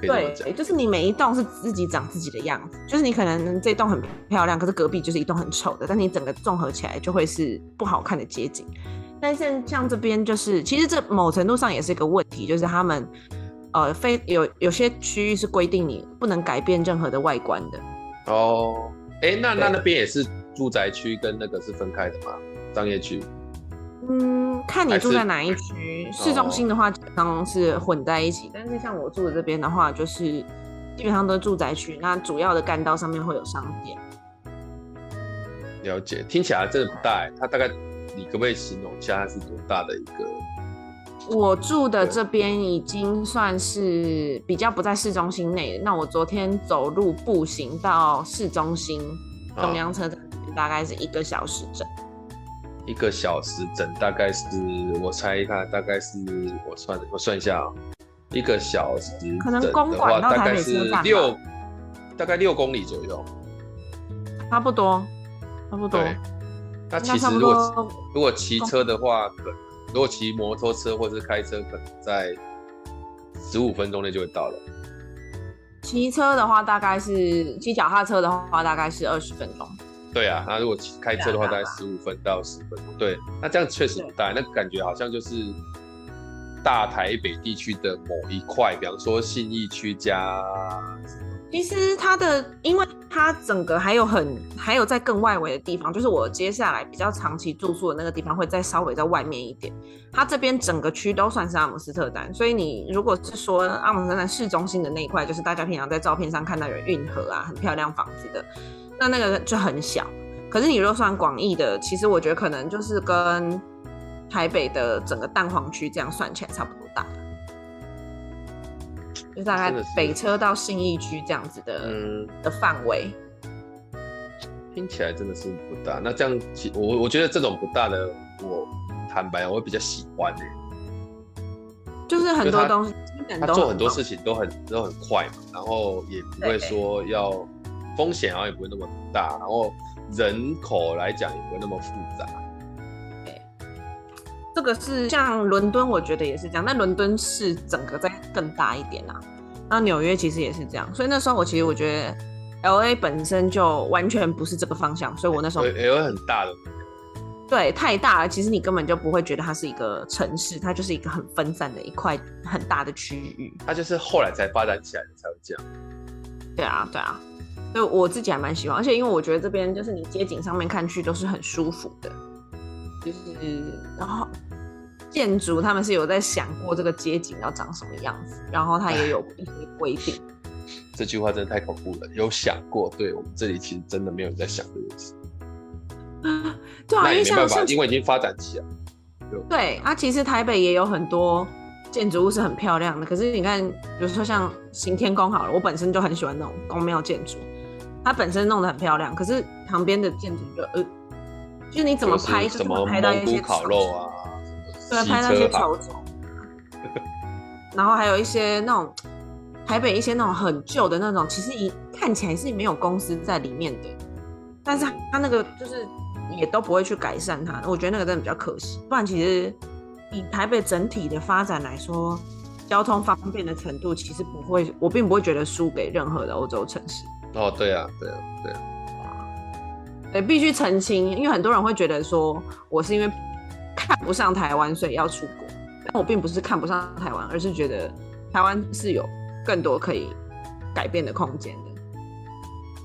对，就是你每一栋是自己长自己的样子，就是你可能这栋很漂亮，可是隔壁就是一栋很丑的，但你整个综合起来就会是不好看的街景。但是像这边就是，其实这某程度上也是一个问题，就是他们呃非有有些区域是规定你不能改变任何的外观的。哦，哎、欸，那那那边也是住宅区跟那个是分开的吗？商业区？嗯，看你住在哪一区。市中心的话，基本上是混在一起。但是像我住的这边的话，就是基本上都是住宅区。那主要的干道上面会有商店。了解，听起来真的不大。它大概，你可不可以形容一下它是多大的一个？我住的这边已经算是比较不在市中心内。那我昨天走路步行到市中心中央车站，大概是一个小时整。一个小时整大概是，我猜一下，大概是我算我算一下一个小时可能公馆到台北车站大概是六，大概六公里左右，差不多，差不多。那其实如果如果骑车的话，可如果骑摩托车或是开车，可能在十五分钟内就会到了。骑车的话，大概是骑脚踏车的话，大概是二十分钟。对啊，那如果开车的话，大概十五分到十分钟。对，那这样确实不大，那感觉好像就是大台北地区的某一块，比方说信义区加。其实它的，因为它整个还有很还有在更外围的地方，就是我接下来比较长期住宿的那个地方会再稍微在外面一点。它这边整个区都算是阿姆斯特丹，所以你如果是说阿姆斯特丹市中心的那一块，就是大家平常在照片上看到有运河啊，很漂亮房子的。那那个就很小，可是你如果算广义的，其实我觉得可能就是跟台北的整个蛋黄区这样算起来差不多大，就大概北车到信义区这样子的嗯的范围。听起来真的是不大。那这样，我我觉得这种不大的，我坦白我会比较喜欢的，就是很多东西他，他做很多事情都很都很快嘛，然后也不会说要。风险好像也不会那么大，然后人口来讲也不会那么复杂。对，这个是像伦敦，我觉得也是这样。但伦敦是整个再更大一点啊。那纽约其实也是这样。所以那时候我其实我觉得，LA 本身就完全不是这个方向。所以我那时候 LA 很大的，对，太大了。其实你根本就不会觉得它是一个城市，它就是一个很分散的一块很大的区域。它就是后来才发展起来的才会这样。对啊，对啊。所以我自己还蛮喜欢，而且因为我觉得这边就是你街景上面看去都是很舒服的，就是然后建筑他们是有在想过这个街景要长什么样子，然后它也有一些规定。这句话真的太恐怖了，有想过？对，我们这里其实真的没有在想这件事。啊，对啊，那也没办法，因为已经发展起来。对啊，其实台北也有很多建筑物是很漂亮的，可是你看，比如说像行天宫好了，我本身就很喜欢那种宫庙建筑。它本身弄得很漂亮，可是旁边的建筑就呃，就是你怎么拍，怎么拍到一些烤肉啊，对，拍到一些丑丑，然后还有一些那种台北一些那种很旧的那种，其实一看起来是没有公司在里面的，但是它那个就是也都不会去改善它，我觉得那个真的比较可惜。不然其实以台北整体的发展来说，交通方便的程度其实不会，我并不会觉得输给任何的欧洲城市。哦，对啊，对啊，对啊，对，必须澄清，因为很多人会觉得说，我是因为看不上台湾，所以要出国。但我并不是看不上台湾，而是觉得台湾是有更多可以改变的空间的。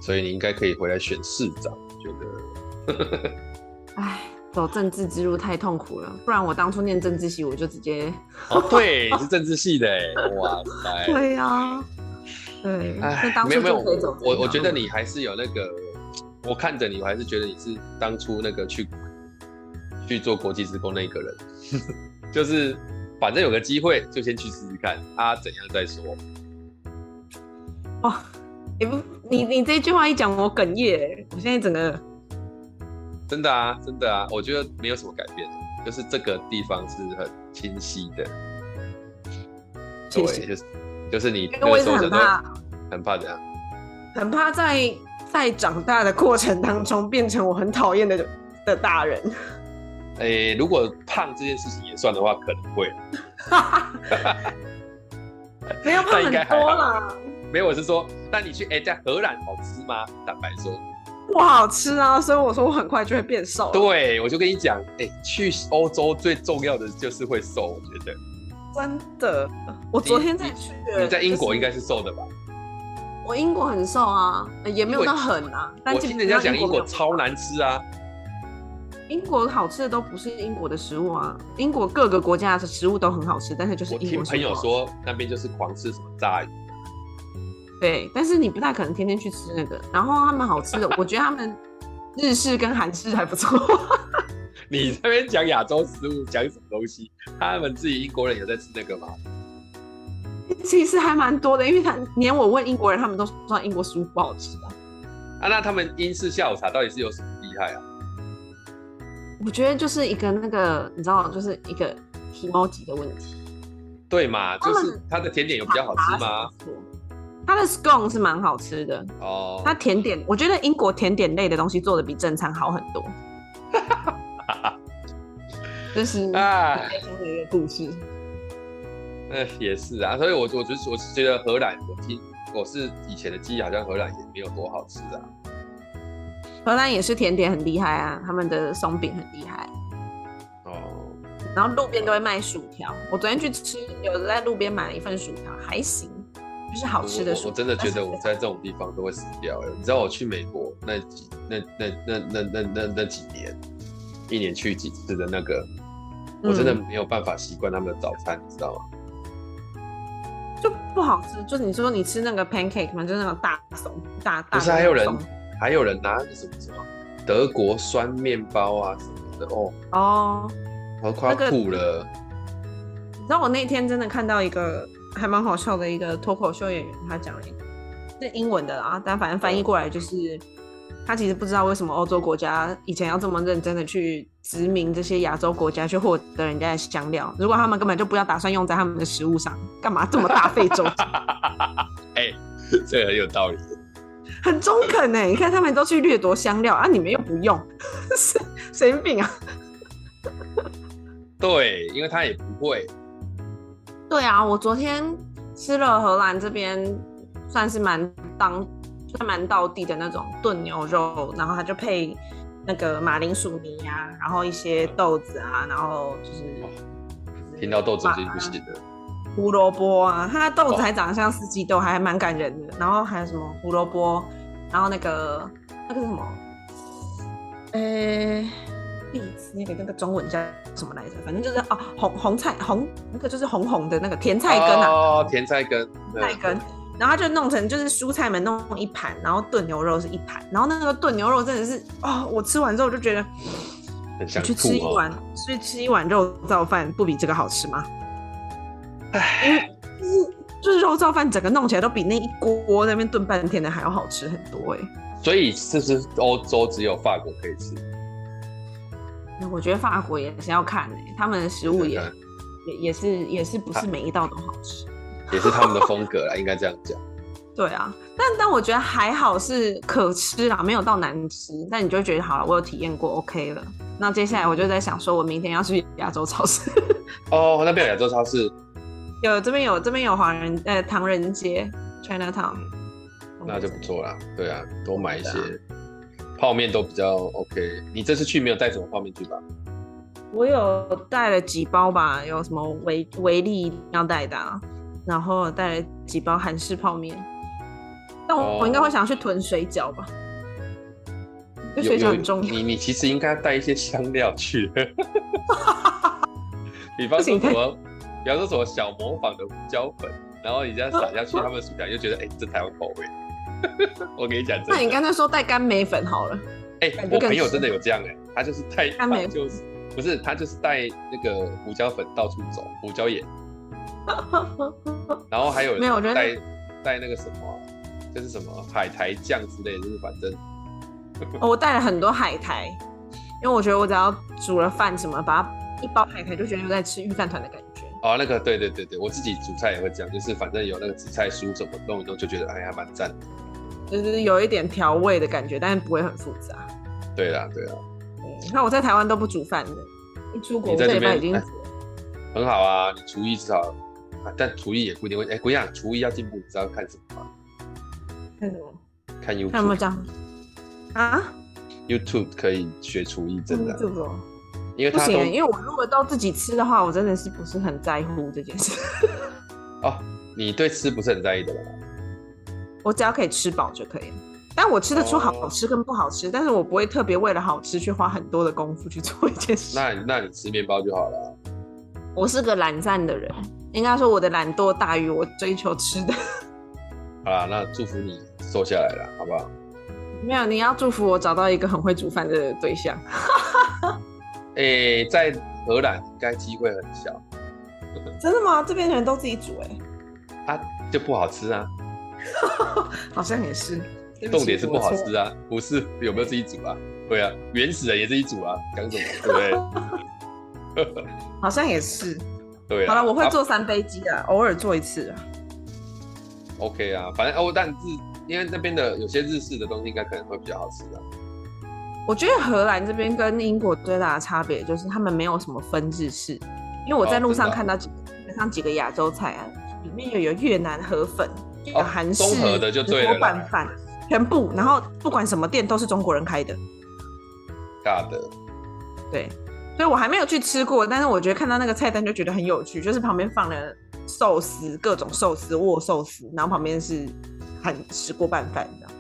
所以你应该可以回来选市长，觉得。哎，走政治之路太痛苦了，不然我当初念政治系，我就直接。哦，对，你是政治系的哎，哇塞。对呀、啊，对。哎，没有没有，我我觉得你还是有那个，我看着你，我还是觉得你是当初那个去去做国际志工那个人，就是反正有个机会就先去试试看，啊怎样再说。哦。你不，你你这句话一讲，我哽咽。我现在整个真的啊，真的啊，我觉得没有什么改变，就是这个地方是很清晰的。对，就是就是你那个时候很怕，很怕怎样？很怕在在长大的过程当中变成我很讨厌的的大人。哎、欸，如果胖这件事情也算的话，可能会。没有胖很多啦。没有，我是说，但你去哎，在荷兰好吃吗？坦白说，不好吃啊，所以我说我很快就会变瘦。对，我就跟你讲，哎，去欧洲最重要的就是会瘦，我觉得。真的，我昨天在去。你在英国应该是瘦的吧？我英国很瘦啊，也没有到很啊。但我听人家讲英国超难吃啊。英国好吃的都不是英国的食物啊，英国各个国家的食物都很好吃，但是就是英国。我听朋友说那边就是狂吃什么炸鱼。对，但是你不太可能天天去吃那个。然后他们好吃的，我觉得他们日式跟韩式还不错。你这边讲亚洲食物，讲什么东西？他们自己英国人有在吃那个吗？其实还蛮多的，因为他连我问英国人，他们都说英国食物不好吃啊。啊，那他们英式下午茶到底是有什么厉害啊？我觉得就是一个那个，你知道，就是一个体毛级的问题。对嘛？就是它的甜点有比较好吃吗？它的 scone 是蛮好吃的哦。它甜点，我觉得英国甜点类的东西做的比正餐好很多。这是啊，开心的一个故事。呃，也是啊，所以我我觉得我是觉得荷兰，我听我是以前的记忆，好像荷兰也没有多好吃啊。荷兰也是甜点很厉害啊，他们的松饼很厉害。哦。然后路边都会卖薯条，我昨天去吃，有在路边买了一份薯条，还行。就是好吃的我真的觉得我在这种地方都会死掉。你知道我去美国那几那那那那那那那几年，一年去几次的那个，我真的没有办法习惯他们的早餐，你知道吗？就不好吃。就是你说你吃那个 pancake 嘛，就是那种大松大大。不是还有人还有人拿那个什么什么德国酸面包啊什么的哦哦，我快要吐了。你知道我那天真的看到一个。还蛮好笑的一个脱口秀演员，他讲了一个是英文的啦，但反正翻译过来就是，他其实不知道为什么欧洲国家以前要这么认真的去殖民这些亚洲国家，去获得人家的香料。如果他们根本就不要打算用在他们的食物上，干嘛这么大费周章？哎、欸，这个很有道理，很中肯呢。你看他们都去掠夺香料啊，你们又不用，神经病啊！对，因为他也不会。对啊，我昨天吃了荷兰这边算是蛮当算蛮道地的那种炖牛肉，然后它就配那个马铃薯泥啊，然后一些豆子啊，然后就是、就是、听到豆子已经不行了。胡萝卜啊，它的豆子还长得像四季豆，还蛮感人的。然后还有什么胡萝卜，然后那个那个是什么？呃、欸。荔枝那个那个中文叫什么来着？反正就是哦，红红菜红那个就是红红的那个甜菜根啊，哦，甜菜根，菜根，然后他就弄成就是蔬菜们弄一盘，然后炖牛肉是一盘，然后那个炖牛肉真的是哦，我吃完之后就觉得很想吐，去吃一碗，去吃一碗肉燥饭不比这个好吃吗？哎，就是就是肉燥饭整个弄起来都比那一锅那边炖半天的还要好吃很多哎，所以是不是欧洲只有法国可以吃？我觉得法国也是要看诶、欸，他们的食物也也也是也是不是每一道都好吃，也是他们的风格啦，应该这样讲。对啊，但但我觉得还好是可吃啦，没有到难吃。但你就会觉得好了，我有体验过，OK 了。那接下来我就在想，说我明天要去亚洲超市。哦，那边有亚洲超市？有这边有这边有华人呃唐人街 Chinatown，那就不错啦。对啊，多买一些。泡面都比较 OK，你这次去没有带什么泡面去吧？我有带了几包吧，有什么维维力要带的，啊，然后带了几包韩式泡面。但我、哦、我应该会想要去囤水饺吧，因为水饺很重要。你你其实应该带一些香料去，比方说什么，比方说什么小模仿的胡椒粉，然后你这样撒下去，他们薯条就觉得哎、欸，这台湾口味。我跟你讲，那你刚才说带干梅粉好了。哎、欸，我朋友真的有这样哎、欸，他就是带干梅，就是不是他就是带那个胡椒粉到处走，胡椒盐。然后还有没有带带那个什么、啊？就是什么海苔酱之类的，就是反正，我带了很多海苔，因为我觉得我只要煮了饭什么，把它一包海苔，就觉得有在吃御饭团的感觉。哦，那个对对对对，我自己煮菜也会这样，就是反正有那个紫菜酥什么弄一弄，就觉得哎呀蛮赞的，就是有一点调味的感觉，但是不会很复杂。对啦对啦，你看我在台湾都不煮饭的，一出国这里边已经煮了，很好啊，你厨艺至少，但厨艺也不一定会，哎，不一样，厨艺要进步，你知道看什么吗？看什么？看 YouTube。看什么讲？啊？YouTube 可以学厨艺，真的。因为不行，因为我如果都自己吃的话，我真的是不是很在乎这件事。哦，你对吃不是很在意的吗？我只要可以吃饱就可以了。但我吃得出好吃跟不好吃，哦、但是我不会特别为了好吃去花很多的功夫去做一件事。那那你吃面包就好了。我是个懒散的人，应该说我的懒惰大于我追求吃的。好啦，那祝福你瘦下来了，好不好？没有，你要祝福我找到一个很会煮饭的对象。哎、欸，在荷兰应该机会很小。真的吗？这边的人都自己煮哎、欸。啊，就不好吃啊。好像也是。重点是不好吃啊，不是有没有自己煮啊？对啊，原始人也自己煮啊，讲什么？对不对？好像也是。对啊。好了，我会做三杯鸡啊，偶尔做一次啊。OK 啊，反正哦，但日因为那边的有些日式的东西应该可能会比较好吃的。我觉得荷兰这边跟英国最大的差别就是他们没有什么分日式，因为我在路上看到基本上几个亚洲菜啊，里面又有越南河粉，有韩式综合的就对了，拌饭全部，然后不管什么店都是中国人开的。大的。对，所以我还没有去吃过，但是我觉得看到那个菜单就觉得很有趣，就是旁边放了。寿司，各种寿司，握寿司，然后旁边是很石锅拌饭，这样。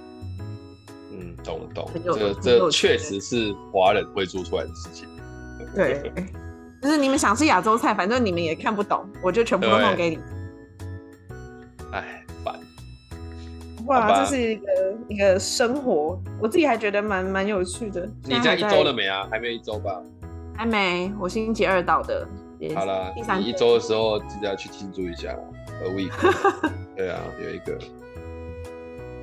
嗯，懂了懂了，这这确实是华人会做出来的事情。对，就是你们想吃亚洲菜，反正你们也看不懂，我就全部都弄给你。哇，这是一个一个生活，我自己还觉得蛮蛮有趣的。你这样一周了没啊？还没有一周吧？还没，我星期二到的。好了，你一周的时候记得要去庆祝一下，a week。对啊，有一个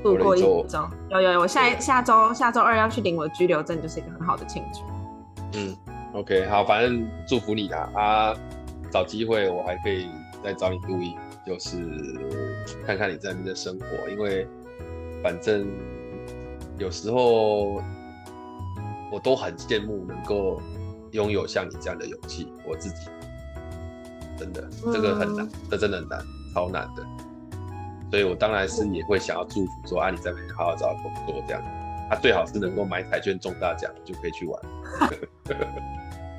度过一周，有有有，我下下周下周二要去领我的居留证，就是一个很好的庆祝。嗯，OK，好，反正祝福你啦啊，找机会我还可以再找你录音，就是看看你在那边的生活，因为反正有时候我都很羡慕能够拥有像你这样的勇气，我自己。真的，这个很难，这真的很难，超难的。所以我当然是也会想要祝福说啊，你在那边好好找工作这样，他、啊、最好是能够买彩券中大奖，就可以去玩。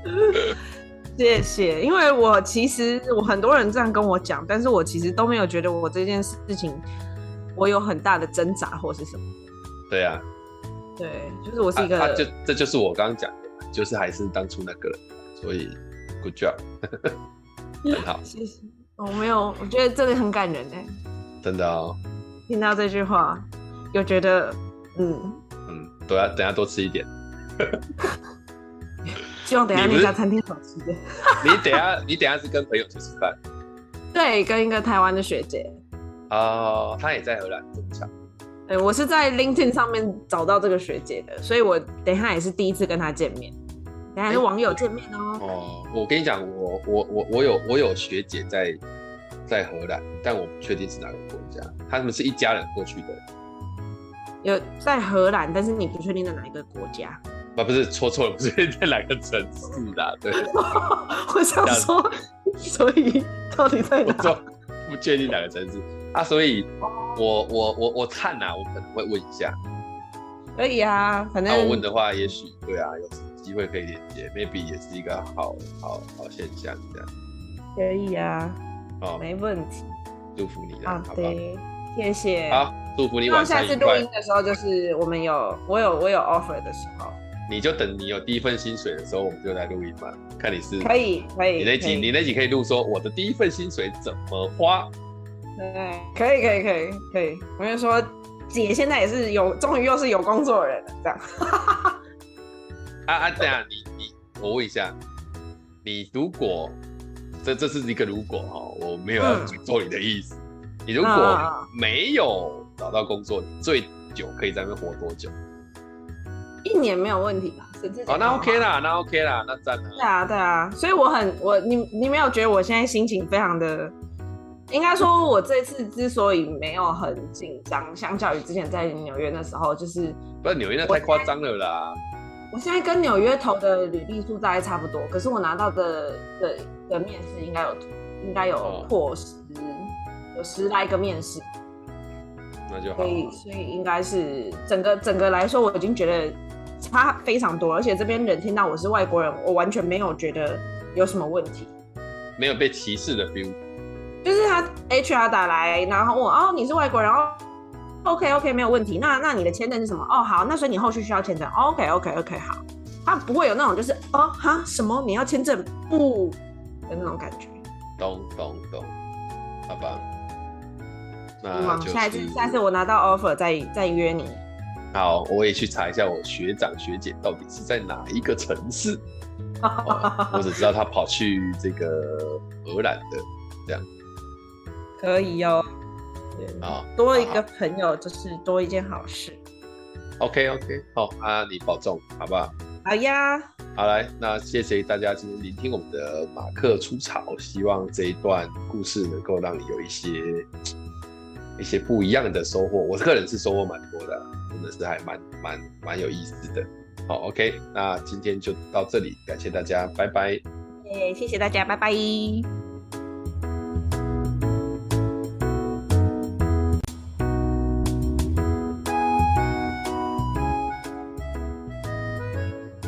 谢谢，因为我其实我很多人这样跟我讲，但是我其实都没有觉得我这件事情我有很大的挣扎或是什么。对啊，对，就是我是一个，啊啊、就这就是我刚刚讲的，就是还是当初那个人，所以 good job。很好，谢谢。我没有，我觉得这个很感人哎，真的哦。听到这句话，又觉得，嗯嗯，等下等下多吃一点。希望等下那家餐厅好吃的。你等下你等下是跟朋友去吃饭？对，跟一个台湾的学姐。哦，她也在荷兰这么巧。对，我是在 LinkedIn 上面找到这个学姐的，所以我等一下也是第一次跟她见面。等下是网友见面哦。哦，我跟你讲，我我我我有我有学姐在在荷兰，但我不确定是哪个国家。他们是一家人过去的。有在荷兰，但是你不确定在哪一个国家？啊，不是，说错了，不是 在哪个城市的？对。我想说，所以到底在哪？不确定哪个城市啊？所以我我我我看呐，我可能会问一下。可以啊，反正。那我问的话，也许对啊，有。机会可以连接，maybe 也是一个好好好现象，这样。可以啊，哦，没问题，祝福你啊，好的，谢谢。好，祝福你晚上愉快。下次录音的时候，就是我们有我有我有 offer 的时候，你就等你有第一份薪水的时候，我们就来录音嘛，看你是可以可以。你那集你那集可以录说我的第一份薪水怎么花？对，可以可以可以可以，我跟你说。姐现在也是有，终于又是有工作的人了，这样。啊啊，等下你你，我问一下，你如果这这是一个如果哈，我没有要诅咒你的意思。嗯、你如果没有找到工作，你最久可以在那边活多久？一年没有问题吧？哦，那 OK 啦，那 OK 啦，那赞了。对啊，对啊，所以我很我你你没有觉得我现在心情非常的？应该说，我这次之所以没有很紧张，相较于之前在纽约那时候，就是不是纽约那太夸张了啦。我现在跟纽约投的履历数大概差不多，可是我拿到的的的面试应该有应该有破十，有十来个面试。那就好。所以所以应该是整个整个来说，我已经觉得差非常多，而且这边人听到我是外国人，我完全没有觉得有什么问题，没有被歧视的 feel。就是他 HR 打来，然后问我哦，你是外国人哦，OK OK 没有问题。那那你的签证是什么？哦好，那所以你后续需要签证。OK OK OK 好，他不会有那种就是哦哈什么你要签证不的那种感觉。懂懂懂，好吧。那就下一次下次我拿到 offer 再再约你。好，我也去查一下我学长学姐到底是在哪一个城市。哦、我只知道他跑去这个荷兰的这样。可以哟，啊，多一个朋友就是多一件好事。OK OK，好啊，你保重，好不好？好呀。好来，那谢谢大家今天聆听我们的马克出草，希望这一段故事能够让你有一些一些不一样的收获。我个人是收获蛮多的，真的是还蛮蛮蛮有意思的。好，OK，那今天就到这里，感谢大家，拜拜。耶，谢谢大家，拜拜。